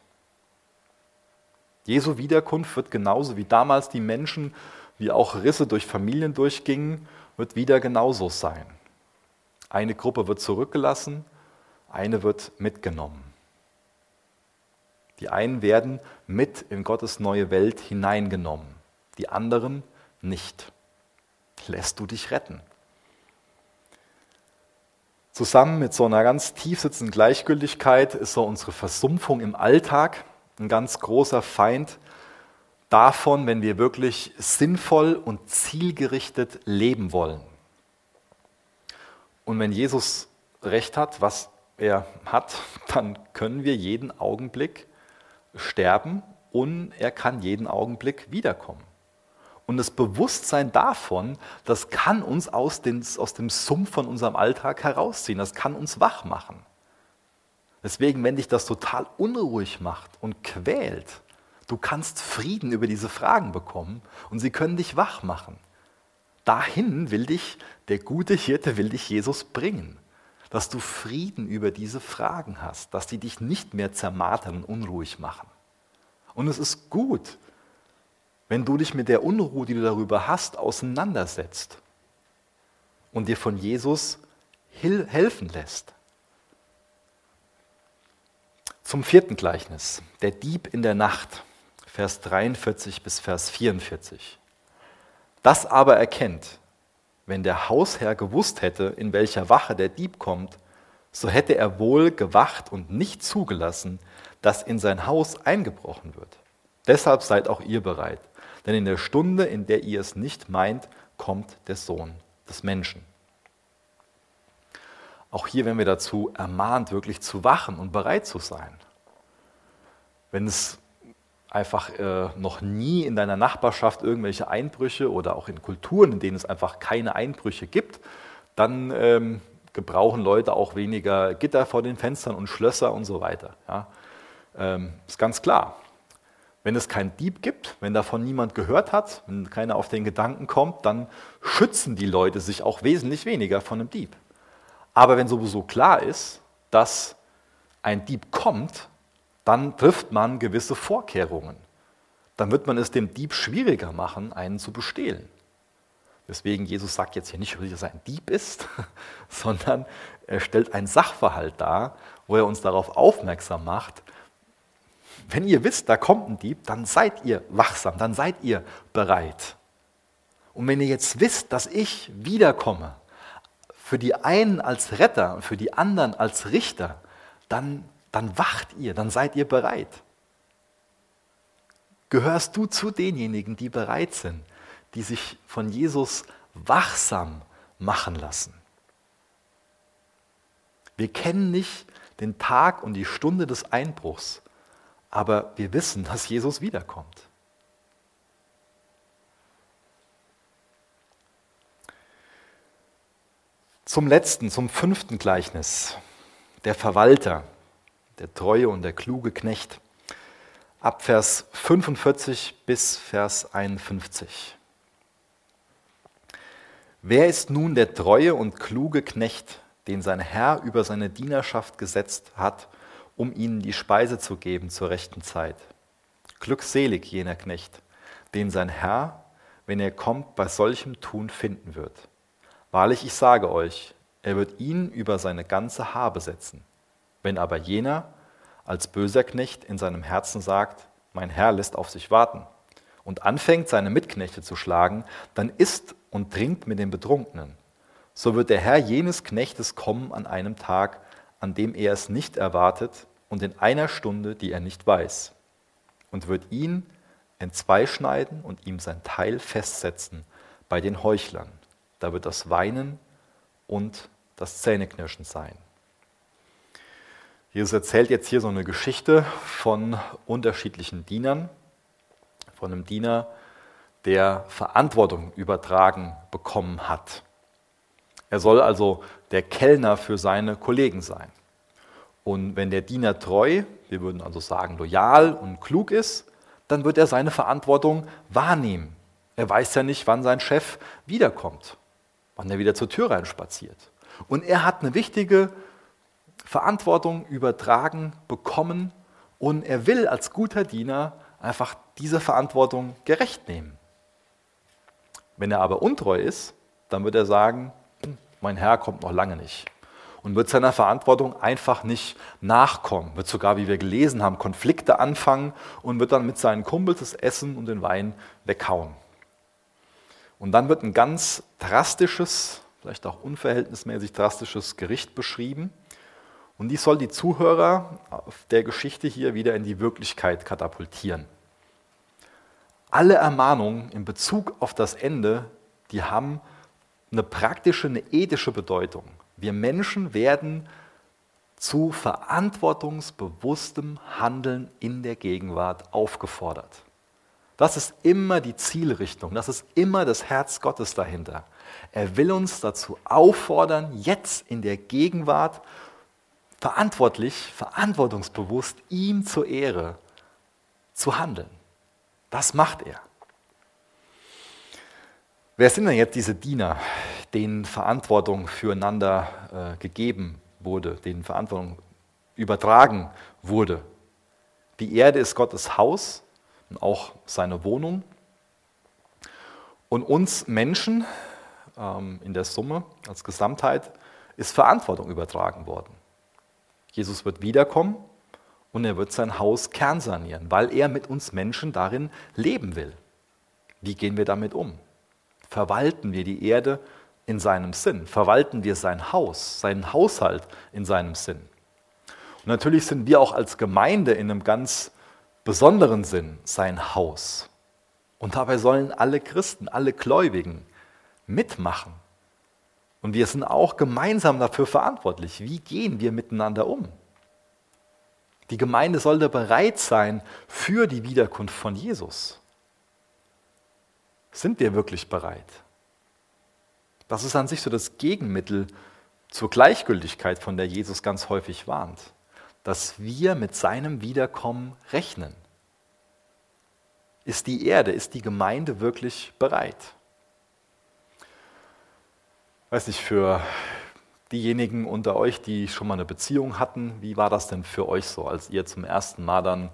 Jesu Wiederkunft wird genauso wie damals die Menschen, wie auch Risse durch Familien durchgingen, wird wieder genauso sein. Eine Gruppe wird zurückgelassen, eine wird mitgenommen. Die einen werden mit in Gottes neue Welt hineingenommen, die anderen nicht. Lässt du dich retten? Zusammen mit so einer ganz tief sitzenden Gleichgültigkeit ist so unsere Versumpfung im Alltag ein ganz großer Feind davon, wenn wir wirklich sinnvoll und zielgerichtet leben wollen. Und wenn Jesus recht hat, was er hat, dann können wir jeden Augenblick sterben und er kann jeden Augenblick wiederkommen. Und das Bewusstsein davon, das kann uns aus, den, aus dem Sumpf von unserem Alltag herausziehen, das kann uns wach machen. Deswegen, wenn dich das total unruhig macht und quält, du kannst Frieden über diese Fragen bekommen und sie können dich wach machen. Dahin will dich, der gute Hirte will dich Jesus bringen dass du Frieden über diese Fragen hast, dass die dich nicht mehr zermartern und unruhig machen. Und es ist gut, wenn du dich mit der Unruhe, die du darüber hast, auseinandersetzt und dir von Jesus helfen lässt. Zum vierten Gleichnis, der Dieb in der Nacht, Vers 43 bis Vers 44. Das aber erkennt, wenn der Hausherr gewusst hätte, in welcher Wache der Dieb kommt, so hätte er wohl gewacht und nicht zugelassen, dass in sein Haus eingebrochen wird. Deshalb seid auch ihr bereit, denn in der Stunde, in der ihr es nicht meint, kommt der Sohn des Menschen. Auch hier werden wir dazu ermahnt, wirklich zu wachen und bereit zu sein. Wenn es einfach äh, noch nie in deiner Nachbarschaft irgendwelche Einbrüche oder auch in Kulturen, in denen es einfach keine Einbrüche gibt, dann ähm, gebrauchen Leute auch weniger Gitter vor den Fenstern und Schlösser und so weiter. Ja. Ähm, ist ganz klar. Wenn es keinen Dieb gibt, wenn davon niemand gehört hat, wenn keiner auf den Gedanken kommt, dann schützen die Leute sich auch wesentlich weniger von einem Dieb. Aber wenn sowieso klar ist, dass ein Dieb kommt, dann trifft man gewisse Vorkehrungen. Dann wird man es dem Dieb schwieriger machen, einen zu bestehlen. Deswegen Jesus sagt jetzt hier nicht, dass er ein Dieb ist, sondern er stellt einen Sachverhalt dar, wo er uns darauf aufmerksam macht, wenn ihr wisst, da kommt ein Dieb, dann seid ihr wachsam, dann seid ihr bereit. Und wenn ihr jetzt wisst, dass ich wiederkomme, für die einen als Retter und für die anderen als Richter, dann, dann wacht ihr, dann seid ihr bereit. Gehörst du zu denjenigen, die bereit sind, die sich von Jesus wachsam machen lassen? Wir kennen nicht den Tag und die Stunde des Einbruchs, aber wir wissen, dass Jesus wiederkommt. Zum letzten, zum fünften Gleichnis, der Verwalter, der treue und der kluge Knecht, ab Vers 45 bis Vers 51. Wer ist nun der treue und kluge Knecht, den sein Herr über seine Dienerschaft gesetzt hat, um ihnen die Speise zu geben zur rechten Zeit. Glückselig jener Knecht, den sein Herr, wenn er kommt, bei solchem Tun finden wird. Wahrlich, ich sage euch, er wird ihn über seine ganze Habe setzen. Wenn aber jener als böser Knecht in seinem Herzen sagt, mein Herr lässt auf sich warten, und anfängt, seine Mitknechte zu schlagen, dann isst und trinkt mit den Betrunkenen so wird der Herr jenes Knechtes kommen an einem Tag, an dem er es nicht erwartet und in einer Stunde, die er nicht weiß, und wird ihn entzweischneiden und ihm sein Teil festsetzen bei den Heuchlern. Da wird das Weinen und das Zähneknirschen sein. Jesus erzählt jetzt hier so eine Geschichte von unterschiedlichen Dienern, von einem Diener, der Verantwortung übertragen bekommen hat. Er soll also der Kellner für seine Kollegen sein. Und wenn der Diener treu, wir würden also sagen loyal und klug ist, dann wird er seine Verantwortung wahrnehmen. Er weiß ja nicht, wann sein Chef wiederkommt, wann er wieder zur Tür reinspaziert. Und er hat eine wichtige Verantwortung übertragen bekommen und er will als guter Diener einfach diese Verantwortung gerecht nehmen. Wenn er aber untreu ist, dann wird er sagen, mein Herr kommt noch lange nicht. Und wird seiner Verantwortung einfach nicht nachkommen. Wird sogar, wie wir gelesen haben, Konflikte anfangen und wird dann mit seinen Kumpels das Essen und den Wein weghauen. Und dann wird ein ganz drastisches, vielleicht auch unverhältnismäßig drastisches Gericht beschrieben. Und die soll die Zuhörer der Geschichte hier wieder in die Wirklichkeit katapultieren. Alle Ermahnungen in Bezug auf das Ende, die haben eine praktische, eine ethische Bedeutung. Wir Menschen werden zu verantwortungsbewusstem Handeln in der Gegenwart aufgefordert. Das ist immer die Zielrichtung, das ist immer das Herz Gottes dahinter. Er will uns dazu auffordern, jetzt in der Gegenwart verantwortlich, verantwortungsbewusst ihm zur Ehre zu handeln. Das macht er. Wer sind denn jetzt diese Diener, denen Verantwortung füreinander äh, gegeben wurde, denen Verantwortung übertragen wurde? Die Erde ist Gottes Haus und auch seine Wohnung. Und uns Menschen ähm, in der Summe als Gesamtheit ist Verantwortung übertragen worden. Jesus wird wiederkommen und er wird sein Haus kernsanieren, weil er mit uns Menschen darin leben will. Wie gehen wir damit um? verwalten wir die Erde in seinem Sinn, verwalten wir sein Haus, seinen Haushalt in seinem Sinn. Und natürlich sind wir auch als Gemeinde in einem ganz besonderen Sinn sein Haus. Und dabei sollen alle Christen, alle Gläubigen mitmachen. Und wir sind auch gemeinsam dafür verantwortlich. Wie gehen wir miteinander um? Die Gemeinde sollte bereit sein für die Wiederkunft von Jesus. Sind wir wirklich bereit? Das ist an sich so das Gegenmittel zur Gleichgültigkeit, von der Jesus ganz häufig warnt, dass wir mit seinem Wiederkommen rechnen. Ist die Erde, ist die Gemeinde wirklich bereit? Weiß nicht, für diejenigen unter euch, die schon mal eine Beziehung hatten, wie war das denn für euch so, als ihr zum ersten Mal dann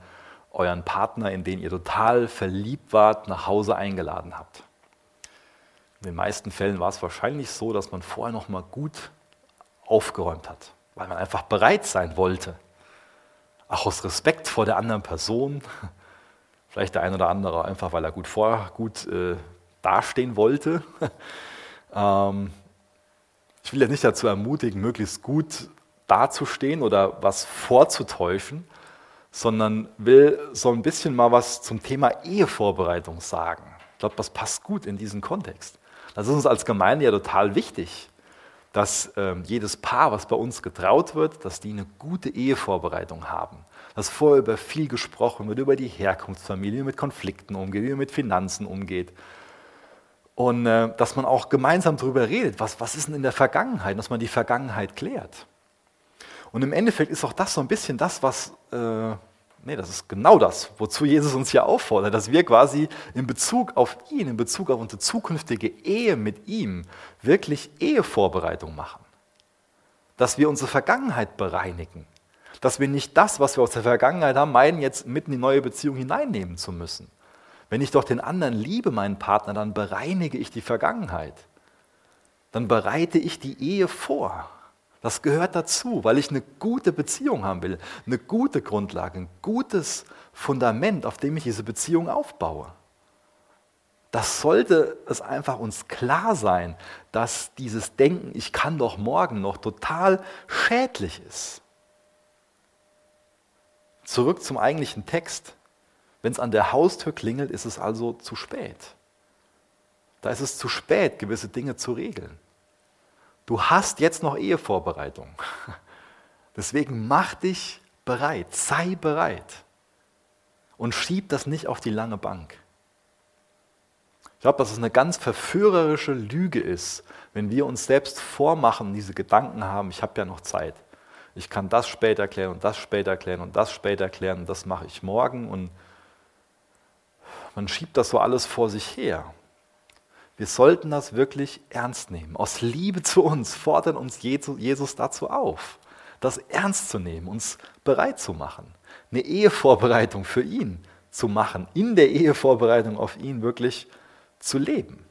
euren Partner, in den ihr total verliebt wart, nach Hause eingeladen habt. In den meisten Fällen war es wahrscheinlich so, dass man vorher noch mal gut aufgeräumt hat, weil man einfach bereit sein wollte. Auch aus Respekt vor der anderen Person, vielleicht der ein oder andere einfach, weil er gut vor, gut äh, dastehen wollte. ähm, ich will ja nicht dazu ermutigen, möglichst gut dazustehen oder was vorzutäuschen, sondern will so ein bisschen mal was zum Thema Ehevorbereitung sagen. Ich glaube, das passt gut in diesen Kontext. Das ist uns als Gemeinde ja total wichtig, dass äh, jedes Paar, was bei uns getraut wird, dass die eine gute Ehevorbereitung haben. Dass vorher über viel gesprochen wird, über die Herkunftsfamilie, wie mit Konflikten umgeht, wie man mit Finanzen umgeht. Und äh, dass man auch gemeinsam darüber redet, was, was ist denn in der Vergangenheit, dass man die Vergangenheit klärt. Und im Endeffekt ist auch das so ein bisschen das, was äh, Nee, das ist genau das, wozu Jesus uns hier auffordert, dass wir quasi in Bezug auf ihn, in Bezug auf unsere zukünftige Ehe mit ihm, wirklich Ehevorbereitung machen. Dass wir unsere Vergangenheit bereinigen. Dass wir nicht das, was wir aus der Vergangenheit haben, meinen, jetzt mitten in die neue Beziehung hineinnehmen zu müssen. Wenn ich doch den anderen liebe, meinen Partner, dann bereinige ich die Vergangenheit. Dann bereite ich die Ehe vor. Das gehört dazu, weil ich eine gute Beziehung haben will, eine gute Grundlage, ein gutes Fundament, auf dem ich diese Beziehung aufbaue. Das sollte es einfach uns klar sein, dass dieses Denken, ich kann doch morgen noch, total schädlich ist. Zurück zum eigentlichen Text. Wenn es an der Haustür klingelt, ist es also zu spät. Da ist es zu spät, gewisse Dinge zu regeln. Du hast jetzt noch Ehevorbereitung. Deswegen mach dich bereit, sei bereit und schieb das nicht auf die lange Bank. Ich glaube, dass es eine ganz verführerische Lüge ist, wenn wir uns selbst vormachen, diese Gedanken haben, ich habe ja noch Zeit. Ich kann das später klären und das später klären und das später klären und das mache ich morgen und man schiebt das so alles vor sich her. Wir sollten das wirklich ernst nehmen. Aus Liebe zu uns fordert uns Jesus dazu auf, das ernst zu nehmen, uns bereit zu machen, eine Ehevorbereitung für ihn zu machen, in der Ehevorbereitung auf ihn wirklich zu leben.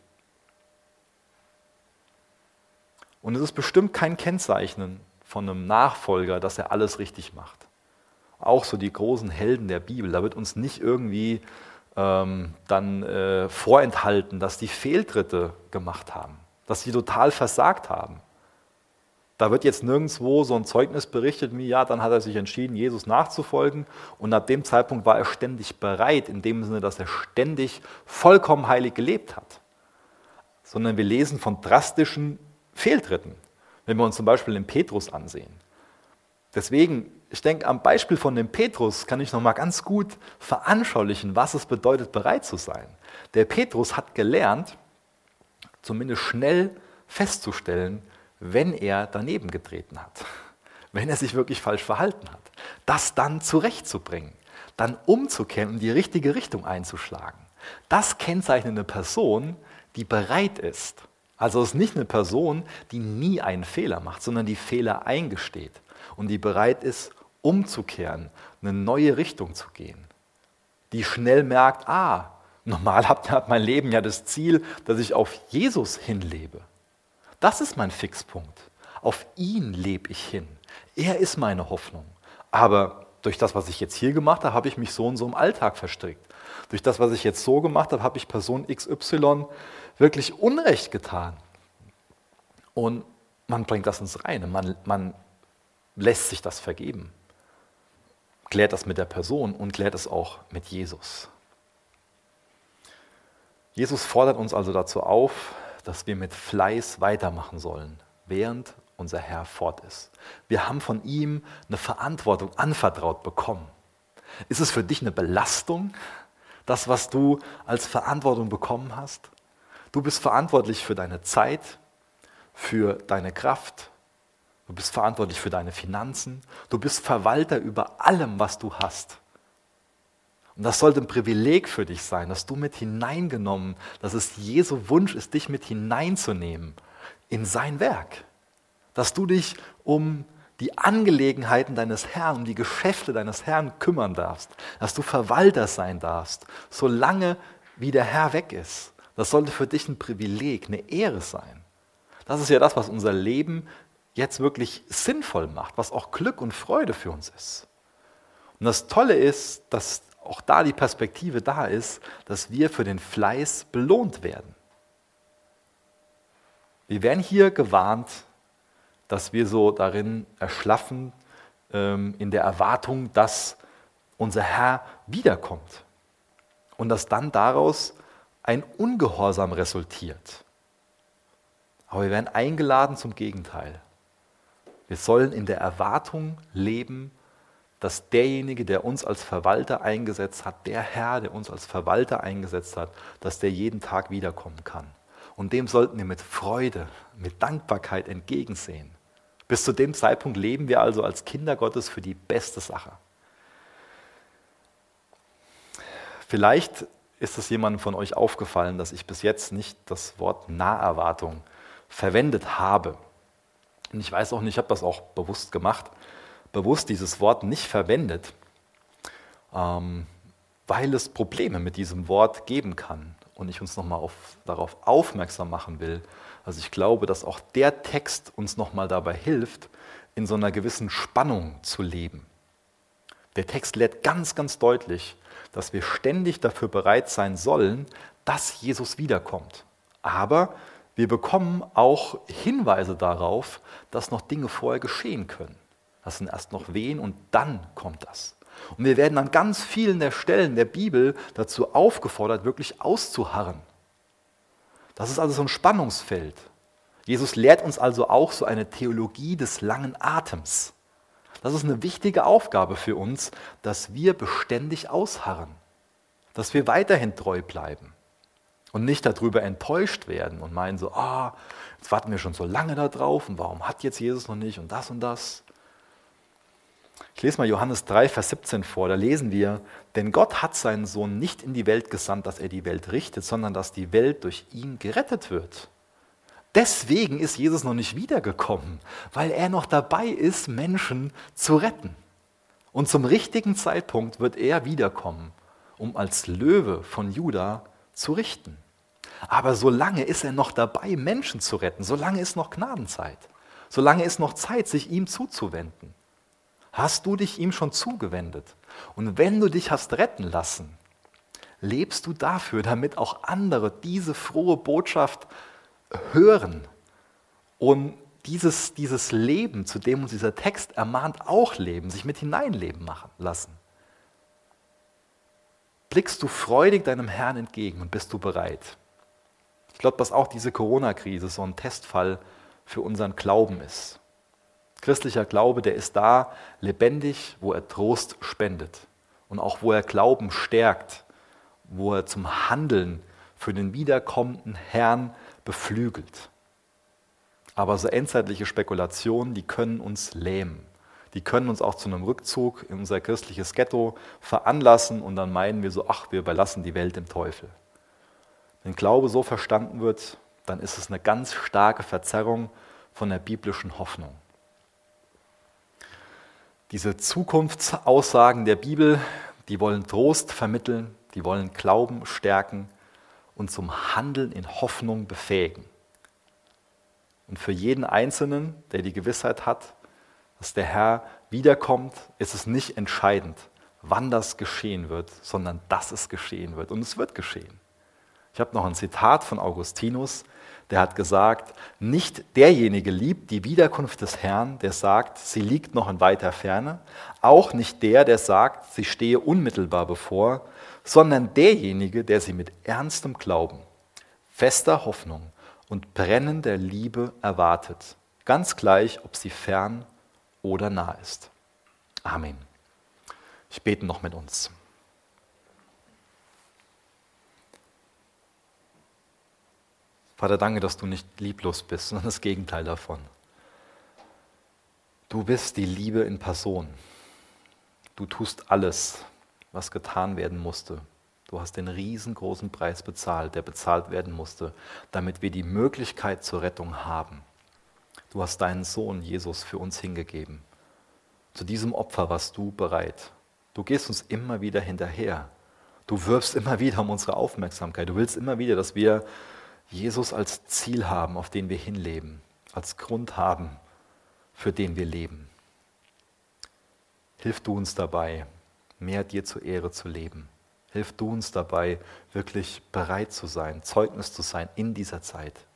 Und es ist bestimmt kein Kennzeichnen von einem Nachfolger, dass er alles richtig macht. Auch so die großen Helden der Bibel, da wird uns nicht irgendwie ähm, dann äh, vorenthalten, dass die Fehltritte gemacht haben, dass sie total versagt haben. Da wird jetzt nirgendwo so ein Zeugnis berichtet wie, ja, dann hat er sich entschieden, Jesus nachzufolgen und ab dem Zeitpunkt war er ständig bereit, in dem Sinne, dass er ständig vollkommen heilig gelebt hat. Sondern wir lesen von drastischen Fehltritten, wenn wir uns zum Beispiel den Petrus ansehen. Deswegen ich denke, am Beispiel von dem Petrus kann ich nochmal ganz gut veranschaulichen, was es bedeutet, bereit zu sein. Der Petrus hat gelernt, zumindest schnell festzustellen, wenn er daneben getreten hat, wenn er sich wirklich falsch verhalten hat, das dann zurechtzubringen, dann umzukehren und die richtige Richtung einzuschlagen. Das kennzeichnet eine Person, die bereit ist. Also es ist nicht eine Person, die nie einen Fehler macht, sondern die Fehler eingesteht und die bereit ist, umzukehren, eine neue Richtung zu gehen. Die schnell merkt, ah, normal hat mein Leben ja das Ziel, dass ich auf Jesus hinlebe. Das ist mein Fixpunkt. Auf ihn lebe ich hin. Er ist meine Hoffnung. Aber durch das, was ich jetzt hier gemacht habe, habe ich mich so und so im Alltag verstrickt. Durch das, was ich jetzt so gemacht habe, habe ich Person XY wirklich Unrecht getan. Und man bringt das ins Reine. Man, man lässt sich das vergeben klärt das mit der Person und klärt es auch mit Jesus. Jesus fordert uns also dazu auf, dass wir mit Fleiß weitermachen sollen, während unser Herr fort ist. Wir haben von ihm eine Verantwortung anvertraut bekommen. Ist es für dich eine Belastung, das, was du als Verantwortung bekommen hast? Du bist verantwortlich für deine Zeit, für deine Kraft, Du bist verantwortlich für deine Finanzen. Du bist Verwalter über allem, was du hast. Und das sollte ein Privileg für dich sein, dass du mit hineingenommen, dass es Jesu Wunsch ist, dich mit hineinzunehmen in sein Werk. Dass du dich um die Angelegenheiten deines Herrn, um die Geschäfte deines Herrn kümmern darfst. Dass du Verwalter sein darfst, solange wie der Herr weg ist. Das sollte für dich ein Privileg, eine Ehre sein. Das ist ja das, was unser Leben jetzt wirklich sinnvoll macht, was auch Glück und Freude für uns ist. Und das Tolle ist, dass auch da die Perspektive da ist, dass wir für den Fleiß belohnt werden. Wir werden hier gewarnt, dass wir so darin erschlaffen, ähm, in der Erwartung, dass unser Herr wiederkommt. Und dass dann daraus ein Ungehorsam resultiert. Aber wir werden eingeladen zum Gegenteil. Wir sollen in der Erwartung leben, dass derjenige, der uns als Verwalter eingesetzt hat, der Herr, der uns als Verwalter eingesetzt hat, dass der jeden Tag wiederkommen kann. Und dem sollten wir mit Freude, mit Dankbarkeit entgegensehen. Bis zu dem Zeitpunkt leben wir also als Kinder Gottes für die beste Sache. Vielleicht ist es jemandem von euch aufgefallen, dass ich bis jetzt nicht das Wort Naherwartung verwendet habe. Und ich weiß auch nicht, ich habe das auch bewusst gemacht, bewusst dieses Wort nicht verwendet, ähm, weil es Probleme mit diesem Wort geben kann. Und ich uns nochmal auf, darauf aufmerksam machen will. Also ich glaube, dass auch der Text uns nochmal dabei hilft, in so einer gewissen Spannung zu leben. Der Text lädt ganz, ganz deutlich, dass wir ständig dafür bereit sein sollen, dass Jesus wiederkommt. Aber wir bekommen auch Hinweise darauf, dass noch Dinge vorher geschehen können. Das sind erst noch Wehen und dann kommt das. Und wir werden an ganz vielen der Stellen der Bibel dazu aufgefordert, wirklich auszuharren. Das ist also so ein Spannungsfeld. Jesus lehrt uns also auch so eine Theologie des langen Atems. Das ist eine wichtige Aufgabe für uns, dass wir beständig ausharren, dass wir weiterhin treu bleiben und nicht darüber enttäuscht werden und meinen so, ah, jetzt warten wir schon so lange da drauf und warum hat jetzt Jesus noch nicht und das und das. Ich lese mal Johannes 3, Vers 17 vor, da lesen wir, denn Gott hat seinen Sohn nicht in die Welt gesandt, dass er die Welt richtet, sondern dass die Welt durch ihn gerettet wird. Deswegen ist Jesus noch nicht wiedergekommen, weil er noch dabei ist, Menschen zu retten. Und zum richtigen Zeitpunkt wird er wiederkommen, um als Löwe von Juda zu richten. Aber solange ist er noch dabei, Menschen zu retten, solange ist noch Gnadenzeit, solange ist noch Zeit, sich ihm zuzuwenden. Hast du dich ihm schon zugewendet? Und wenn du dich hast retten lassen, lebst du dafür, damit auch andere diese frohe Botschaft hören und dieses, dieses Leben, zu dem uns dieser Text ermahnt, auch leben, sich mit hineinleben machen lassen. Blickst du freudig deinem Herrn entgegen und bist du bereit? Ich glaube, dass auch diese Corona-Krise so ein Testfall für unseren Glauben ist. Christlicher Glaube, der ist da lebendig, wo er Trost spendet und auch wo er Glauben stärkt, wo er zum Handeln für den wiederkommenden Herrn beflügelt. Aber so endzeitliche Spekulationen, die können uns lähmen. Die können uns auch zu einem Rückzug in unser christliches Ghetto veranlassen und dann meinen wir so, ach, wir überlassen die Welt dem Teufel. Wenn Glaube so verstanden wird, dann ist es eine ganz starke Verzerrung von der biblischen Hoffnung. Diese Zukunftsaussagen der Bibel, die wollen Trost vermitteln, die wollen Glauben stärken und zum Handeln in Hoffnung befähigen. Und für jeden Einzelnen, der die Gewissheit hat, dass der Herr wiederkommt, ist es nicht entscheidend, wann das geschehen wird, sondern dass es geschehen wird. Und es wird geschehen. Ich habe noch ein Zitat von Augustinus, der hat gesagt, nicht derjenige liebt die Wiederkunft des Herrn, der sagt, sie liegt noch in weiter Ferne, auch nicht der, der sagt, sie stehe unmittelbar bevor, sondern derjenige, der sie mit ernstem Glauben, fester Hoffnung und brennender Liebe erwartet, ganz gleich, ob sie fern oder nah ist. Amen. Ich bete noch mit uns. Vater, danke, dass du nicht lieblos bist, sondern das Gegenteil davon. Du bist die Liebe in Person. Du tust alles, was getan werden musste. Du hast den riesengroßen Preis bezahlt, der bezahlt werden musste, damit wir die Möglichkeit zur Rettung haben. Du hast deinen Sohn Jesus für uns hingegeben. Zu diesem Opfer warst du bereit. Du gehst uns immer wieder hinterher. Du wirbst immer wieder um unsere Aufmerksamkeit. Du willst immer wieder, dass wir Jesus als Ziel haben, auf den wir hinleben, als Grund haben, für den wir leben. Hilf du uns dabei, mehr dir zur Ehre zu leben. Hilf du uns dabei, wirklich bereit zu sein, Zeugnis zu sein in dieser Zeit.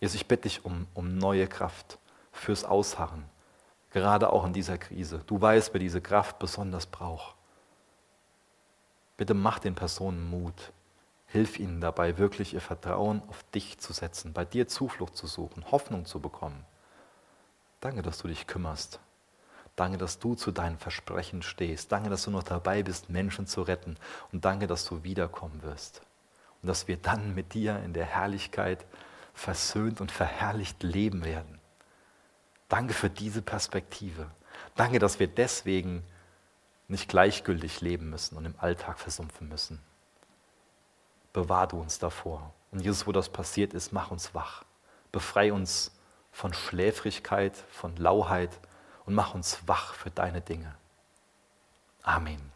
Jesus, ich bitte dich um, um neue Kraft fürs Ausharren, gerade auch in dieser Krise. Du weißt, wer diese Kraft besonders braucht. Bitte mach den Personen Mut. Hilf ihnen dabei, wirklich ihr Vertrauen auf dich zu setzen, bei dir Zuflucht zu suchen, Hoffnung zu bekommen. Danke, dass du dich kümmerst. Danke, dass du zu deinen Versprechen stehst. Danke, dass du noch dabei bist, Menschen zu retten. Und danke, dass du wiederkommen wirst. Und dass wir dann mit dir in der Herrlichkeit versöhnt und verherrlicht leben werden. Danke für diese Perspektive. Danke, dass wir deswegen nicht gleichgültig leben müssen und im Alltag versumpfen müssen. Bewahr du uns davor. Und Jesus, wo das passiert ist, mach uns wach. Befrei uns von Schläfrigkeit, von Lauheit und mach uns wach für deine Dinge. Amen.